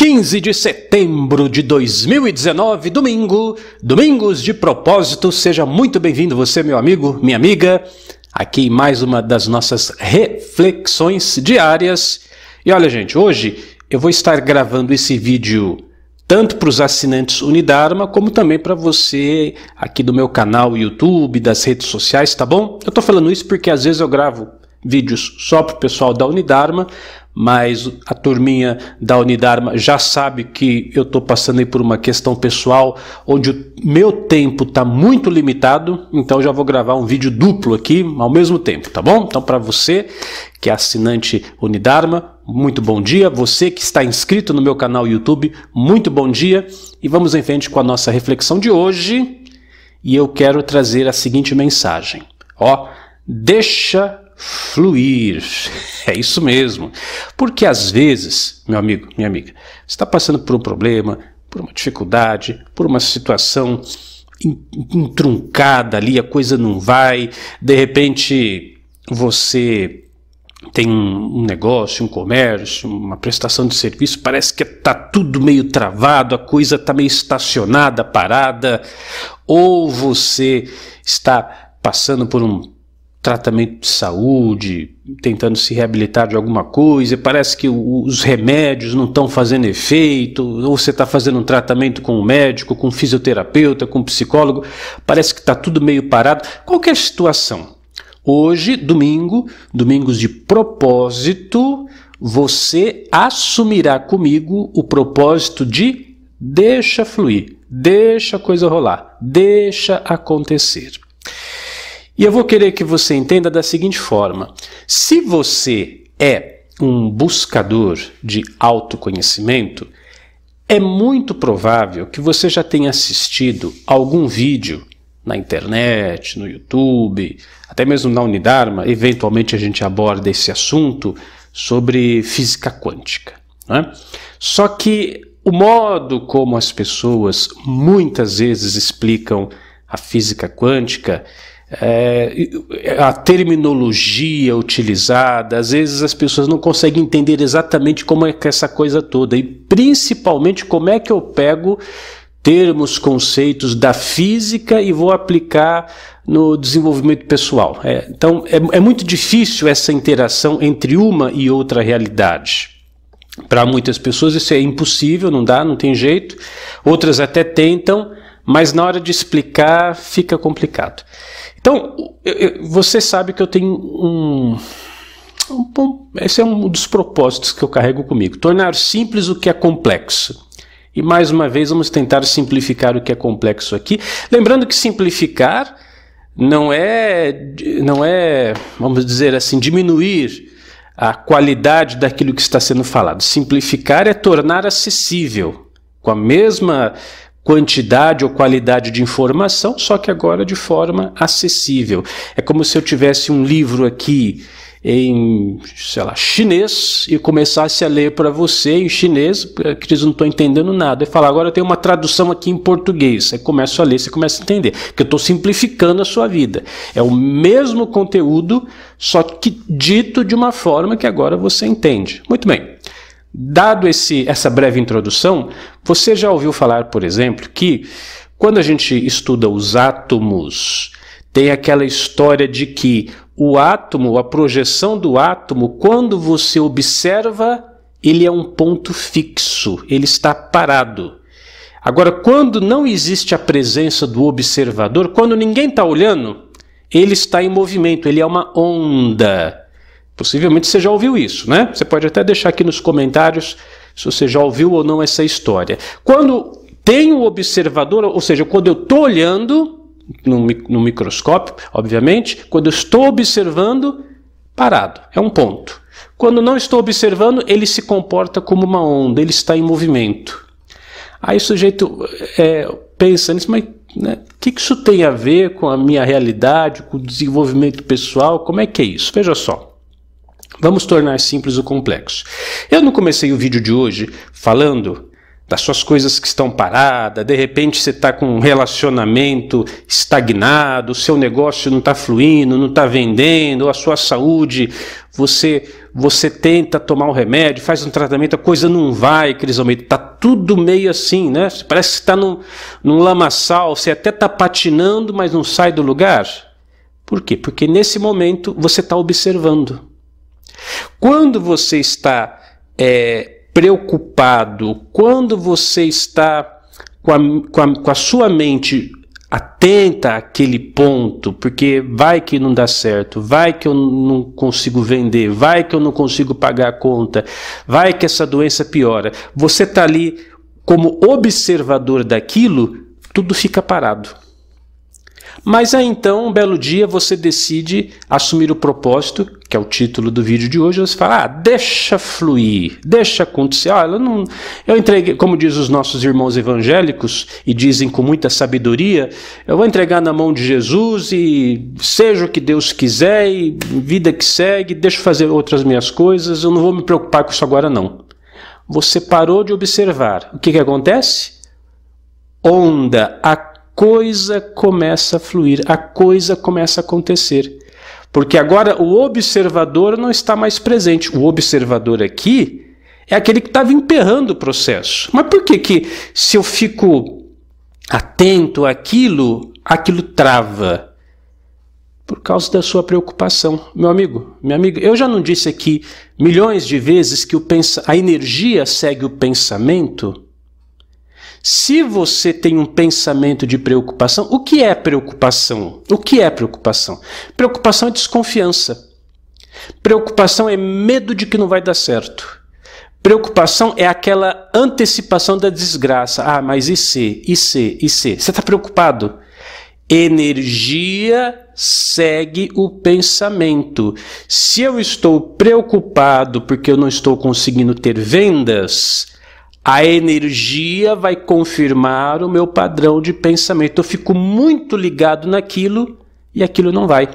15 de setembro de 2019, domingo, Domingos de Propósito. Seja muito bem-vindo, você, meu amigo, minha amiga, aqui em mais uma das nossas reflexões diárias. E olha, gente, hoje eu vou estar gravando esse vídeo tanto para os assinantes Unidarma, como também para você aqui do meu canal YouTube, das redes sociais, tá bom? Eu tô falando isso porque às vezes eu gravo vídeos só para o pessoal da Unidarma, mas a turminha da Unidarma já sabe que eu estou passando por uma questão pessoal onde o meu tempo está muito limitado, então já vou gravar um vídeo duplo aqui ao mesmo tempo, tá bom? Então para você que é assinante Unidarma, muito bom dia. Você que está inscrito no meu canal YouTube, muito bom dia. E vamos em frente com a nossa reflexão de hoje. E eu quero trazer a seguinte mensagem. Ó, deixa fluir. É isso mesmo. Porque às vezes, meu amigo, minha amiga, está passando por um problema, por uma dificuldade, por uma situação entruncada ali, a coisa não vai, de repente você tem um negócio, um comércio, uma prestação de serviço, parece que está tudo meio travado, a coisa está meio estacionada, parada, ou você está passando por um tratamento de saúde, tentando se reabilitar de alguma coisa, parece que os remédios não estão fazendo efeito, ou você está fazendo um tratamento com um médico, com um fisioterapeuta, com um psicólogo, parece que está tudo meio parado. Qualquer situação. Hoje, domingo, domingos de propósito, você assumirá comigo o propósito de deixa fluir, deixa a coisa rolar, deixa acontecer. E eu vou querer que você entenda da seguinte forma: se você é um buscador de autoconhecimento, é muito provável que você já tenha assistido algum vídeo na internet, no YouTube, até mesmo na Unidarma, eventualmente a gente aborda esse assunto sobre física quântica. Né? Só que o modo como as pessoas muitas vezes explicam a física quântica é, a terminologia utilizada, às vezes as pessoas não conseguem entender exatamente como é que é essa coisa toda e principalmente como é que eu pego termos, conceitos da física e vou aplicar no desenvolvimento pessoal. É, então é, é muito difícil essa interação entre uma e outra realidade. Para muitas pessoas isso é impossível, não dá, não tem jeito. Outras até tentam, mas na hora de explicar fica complicado. Então, eu, eu, você sabe que eu tenho um, um, Esse é um dos propósitos que eu carrego comigo: tornar simples o que é complexo. E mais uma vez, vamos tentar simplificar o que é complexo aqui. Lembrando que simplificar não é, não é, vamos dizer assim, diminuir a qualidade daquilo que está sendo falado. Simplificar é tornar acessível, com a mesma quantidade ou qualidade de informação, só que agora de forma acessível. É como se eu tivesse um livro aqui em, sei lá, chinês e começasse a ler para você em chinês, que eles não estão entendendo nada, e falar, agora eu tenho uma tradução aqui em português. Aí começo a ler, você começa a entender, que eu estou simplificando a sua vida. É o mesmo conteúdo, só que dito de uma forma que agora você entende. Muito bem. Dado esse, essa breve introdução, você já ouviu falar, por exemplo, que quando a gente estuda os átomos, tem aquela história de que o átomo, a projeção do átomo, quando você observa, ele é um ponto fixo, ele está parado. Agora, quando não existe a presença do observador, quando ninguém está olhando, ele está em movimento, ele é uma onda. Possivelmente você já ouviu isso, né? Você pode até deixar aqui nos comentários se você já ouviu ou não essa história. Quando tem o observador, ou seja, quando eu estou olhando no, no microscópio, obviamente, quando eu estou observando, parado, é um ponto. Quando não estou observando, ele se comporta como uma onda, ele está em movimento. Aí o sujeito é, pensa nisso, mas né, o que isso tem a ver com a minha realidade, com o desenvolvimento pessoal? Como é que é isso? Veja só. Vamos tornar simples o complexo. Eu não comecei o vídeo de hoje falando das suas coisas que estão paradas, de repente você está com um relacionamento estagnado, o seu negócio não está fluindo, não está vendendo, a sua saúde, você você tenta tomar um remédio, faz um tratamento, a coisa não vai, Crisalmeida, está tudo meio assim, né? Parece que está num, num lamaçal, você até está patinando, mas não sai do lugar. Por quê? Porque nesse momento você está observando. Quando você está é, preocupado, quando você está com a, com a, com a sua mente atenta àquele ponto, porque vai que não dá certo, vai que eu não consigo vender, vai que eu não consigo pagar a conta, vai que essa doença piora. Você está ali como observador daquilo, tudo fica parado. Mas aí então, um belo dia, você decide assumir o propósito, que é o título do vídeo de hoje, você fala, ah, deixa fluir, deixa acontecer. Ah, eu, não, eu entreguei, como diz os nossos irmãos evangélicos, e dizem com muita sabedoria, eu vou entregar na mão de Jesus e seja o que Deus quiser, e vida que segue, deixa eu fazer outras minhas coisas, eu não vou me preocupar com isso agora não. Você parou de observar. O que, que acontece? Onda, a coisa começa a fluir, a coisa começa a acontecer. Porque agora o observador não está mais presente. O observador aqui é aquele que estava emperrando o processo. Mas por que que se eu fico atento àquilo, aquilo trava? Por causa da sua preocupação. Meu amigo, minha amiga, eu já não disse aqui milhões de vezes que o pensa, a energia segue o pensamento? Se você tem um pensamento de preocupação, o que é preocupação? O que é preocupação? Preocupação é desconfiança. Preocupação é medo de que não vai dar certo. Preocupação é aquela antecipação da desgraça. Ah, mas e se? E se? E se? Você está preocupado? Energia segue o pensamento. Se eu estou preocupado porque eu não estou conseguindo ter vendas, a energia vai confirmar o meu padrão de pensamento. Eu fico muito ligado naquilo e aquilo não vai.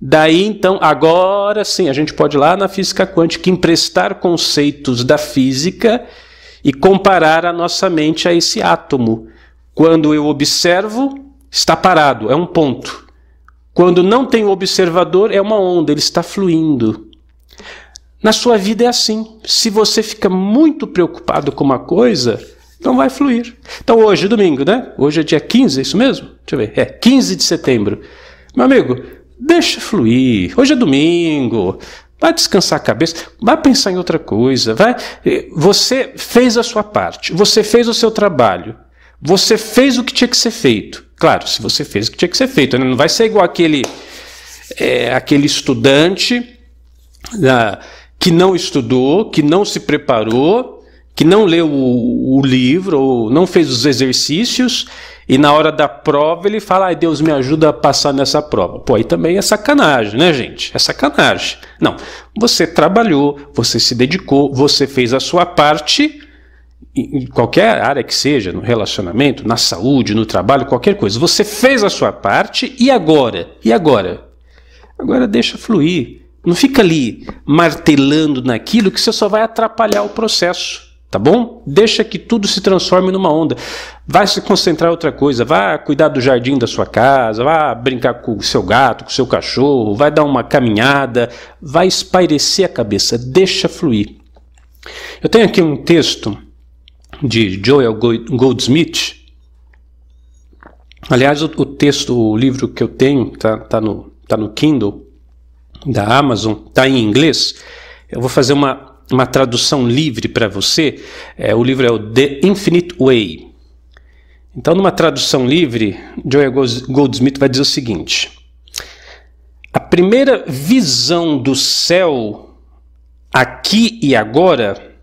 Daí então, agora sim, a gente pode ir lá na física quântica emprestar conceitos da física e comparar a nossa mente a esse átomo. Quando eu observo, está parado, é um ponto. Quando não tem o observador, é uma onda, ele está fluindo. Na sua vida é assim. Se você fica muito preocupado com uma coisa, não vai fluir. Então hoje, domingo, né? Hoje é dia 15, é isso mesmo? Deixa eu ver. É, 15 de setembro. Meu amigo, deixa fluir. Hoje é domingo. Vai descansar a cabeça, vai pensar em outra coisa, vai. Você fez a sua parte, você fez o seu trabalho, você fez o que tinha que ser feito. Claro, se você fez o que tinha que ser feito, né? não vai ser igual aquele, é, aquele estudante da, que não estudou, que não se preparou, que não leu o, o livro, ou não fez os exercícios, e na hora da prova ele fala: ai, Deus me ajuda a passar nessa prova. Pô, aí também é sacanagem, né, gente? É sacanagem. Não, você trabalhou, você se dedicou, você fez a sua parte em qualquer área que seja, no relacionamento, na saúde, no trabalho, qualquer coisa. Você fez a sua parte e agora? E agora? Agora deixa fluir. Não fica ali martelando naquilo que você só vai atrapalhar o processo. Tá bom? Deixa que tudo se transforme numa onda. Vai se concentrar em outra coisa. Vai cuidar do jardim da sua casa. Vai brincar com o seu gato, com o seu cachorro. Vai dar uma caminhada. Vai espairecer a cabeça. Deixa fluir. Eu tenho aqui um texto de Joel Goldsmith. Aliás, o, texto, o livro que eu tenho, tá, tá, no, tá no Kindle da Amazon, está em inglês. Eu vou fazer uma, uma tradução livre para você. É, o livro é o The Infinite Way. Então, numa tradução livre, Joel Goldsmith vai dizer o seguinte: A primeira visão do céu, aqui e agora,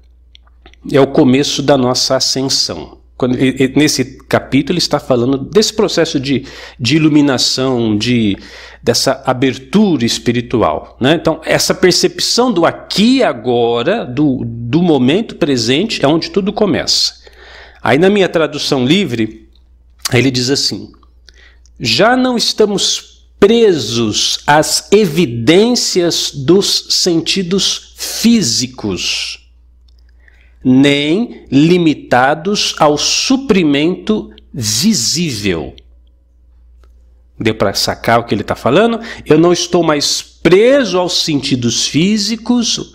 é o começo da nossa ascensão. Quando, nesse capítulo ele está falando desse processo de, de iluminação, de, dessa abertura espiritual. Né? Então, essa percepção do aqui e agora, do, do momento presente, é onde tudo começa. Aí, na minha tradução livre, ele diz assim: já não estamos presos às evidências dos sentidos físicos nem limitados ao suprimento visível. Deu para sacar o que ele está falando? Eu não estou mais preso aos sentidos físicos,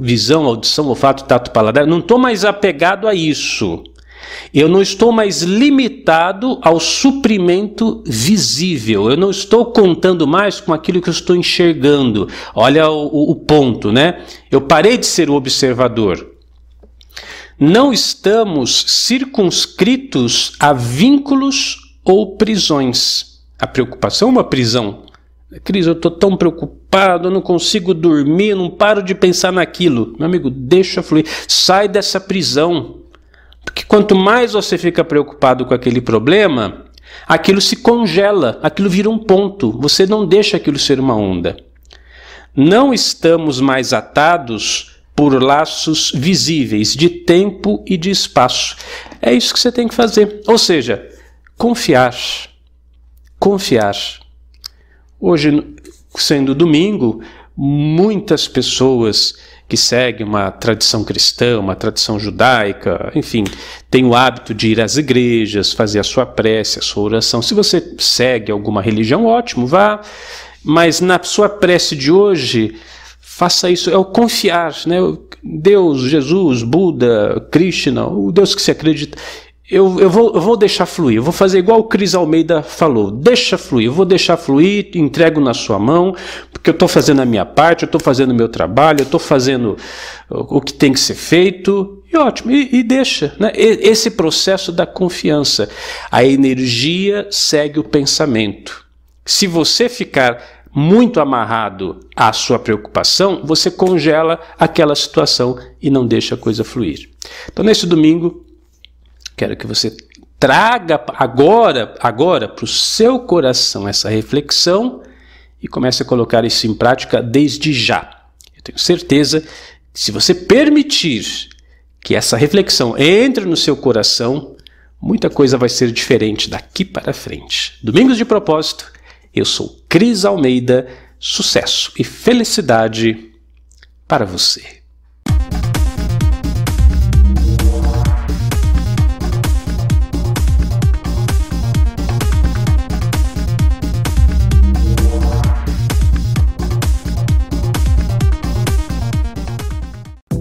visão, audição, olfato, tato, paladar. Não estou mais apegado a isso. Eu não estou mais limitado ao suprimento visível. Eu não estou contando mais com aquilo que eu estou enxergando. Olha o, o ponto, né? Eu parei de ser o observador. Não estamos circunscritos a vínculos ou prisões. A preocupação é uma prisão. Cris, eu estou tão preocupado, eu não consigo dormir, não paro de pensar naquilo. Meu amigo, deixa fluir. Sai dessa prisão. Porque quanto mais você fica preocupado com aquele problema, aquilo se congela, aquilo vira um ponto. Você não deixa aquilo ser uma onda. Não estamos mais atados por laços visíveis de tempo e de espaço. É isso que você tem que fazer. Ou seja, confiar. Confiar. Hoje, sendo domingo, muitas pessoas que segue uma tradição cristã, uma tradição judaica, enfim, tem o hábito de ir às igrejas, fazer a sua prece, a sua oração. Se você segue alguma religião, ótimo, vá. Mas na sua prece de hoje, faça isso, é o confiar, né? Deus, Jesus, Buda, Krishna, o Deus que se acredita eu, eu, vou, eu vou deixar fluir, eu vou fazer igual o Cris Almeida falou, deixa fluir, eu vou deixar fluir, entrego na sua mão, porque eu estou fazendo a minha parte, eu estou fazendo o meu trabalho, eu estou fazendo o, que tem que ser feito, e ótimo, e, e deixa. Né? Esse processo da confiança, a energia segue o pensamento. Se você ficar muito amarrado à sua preocupação, você congela aquela situação e não deixa a coisa fluir. Então, nesse domingo, Quero que você traga agora, agora para o seu coração essa reflexão e comece a colocar isso em prática desde já. Eu tenho certeza que se você permitir que essa reflexão entre no seu coração, muita coisa vai ser diferente daqui para frente. Domingos de propósito, eu sou Cris Almeida, sucesso e felicidade para você.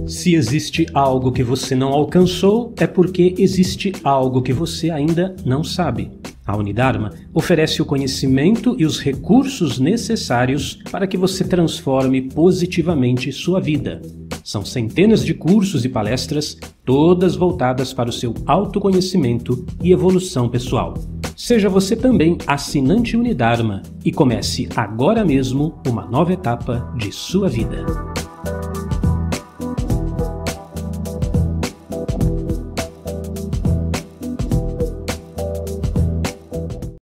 Se existe algo que você não alcançou, é porque existe algo que você ainda não sabe. A Unidarma oferece o conhecimento e os recursos necessários para que você transforme positivamente sua vida. São centenas de cursos e palestras, todas voltadas para o seu autoconhecimento e evolução pessoal. Seja você também assinante Unidarma e comece agora mesmo uma nova etapa de sua vida.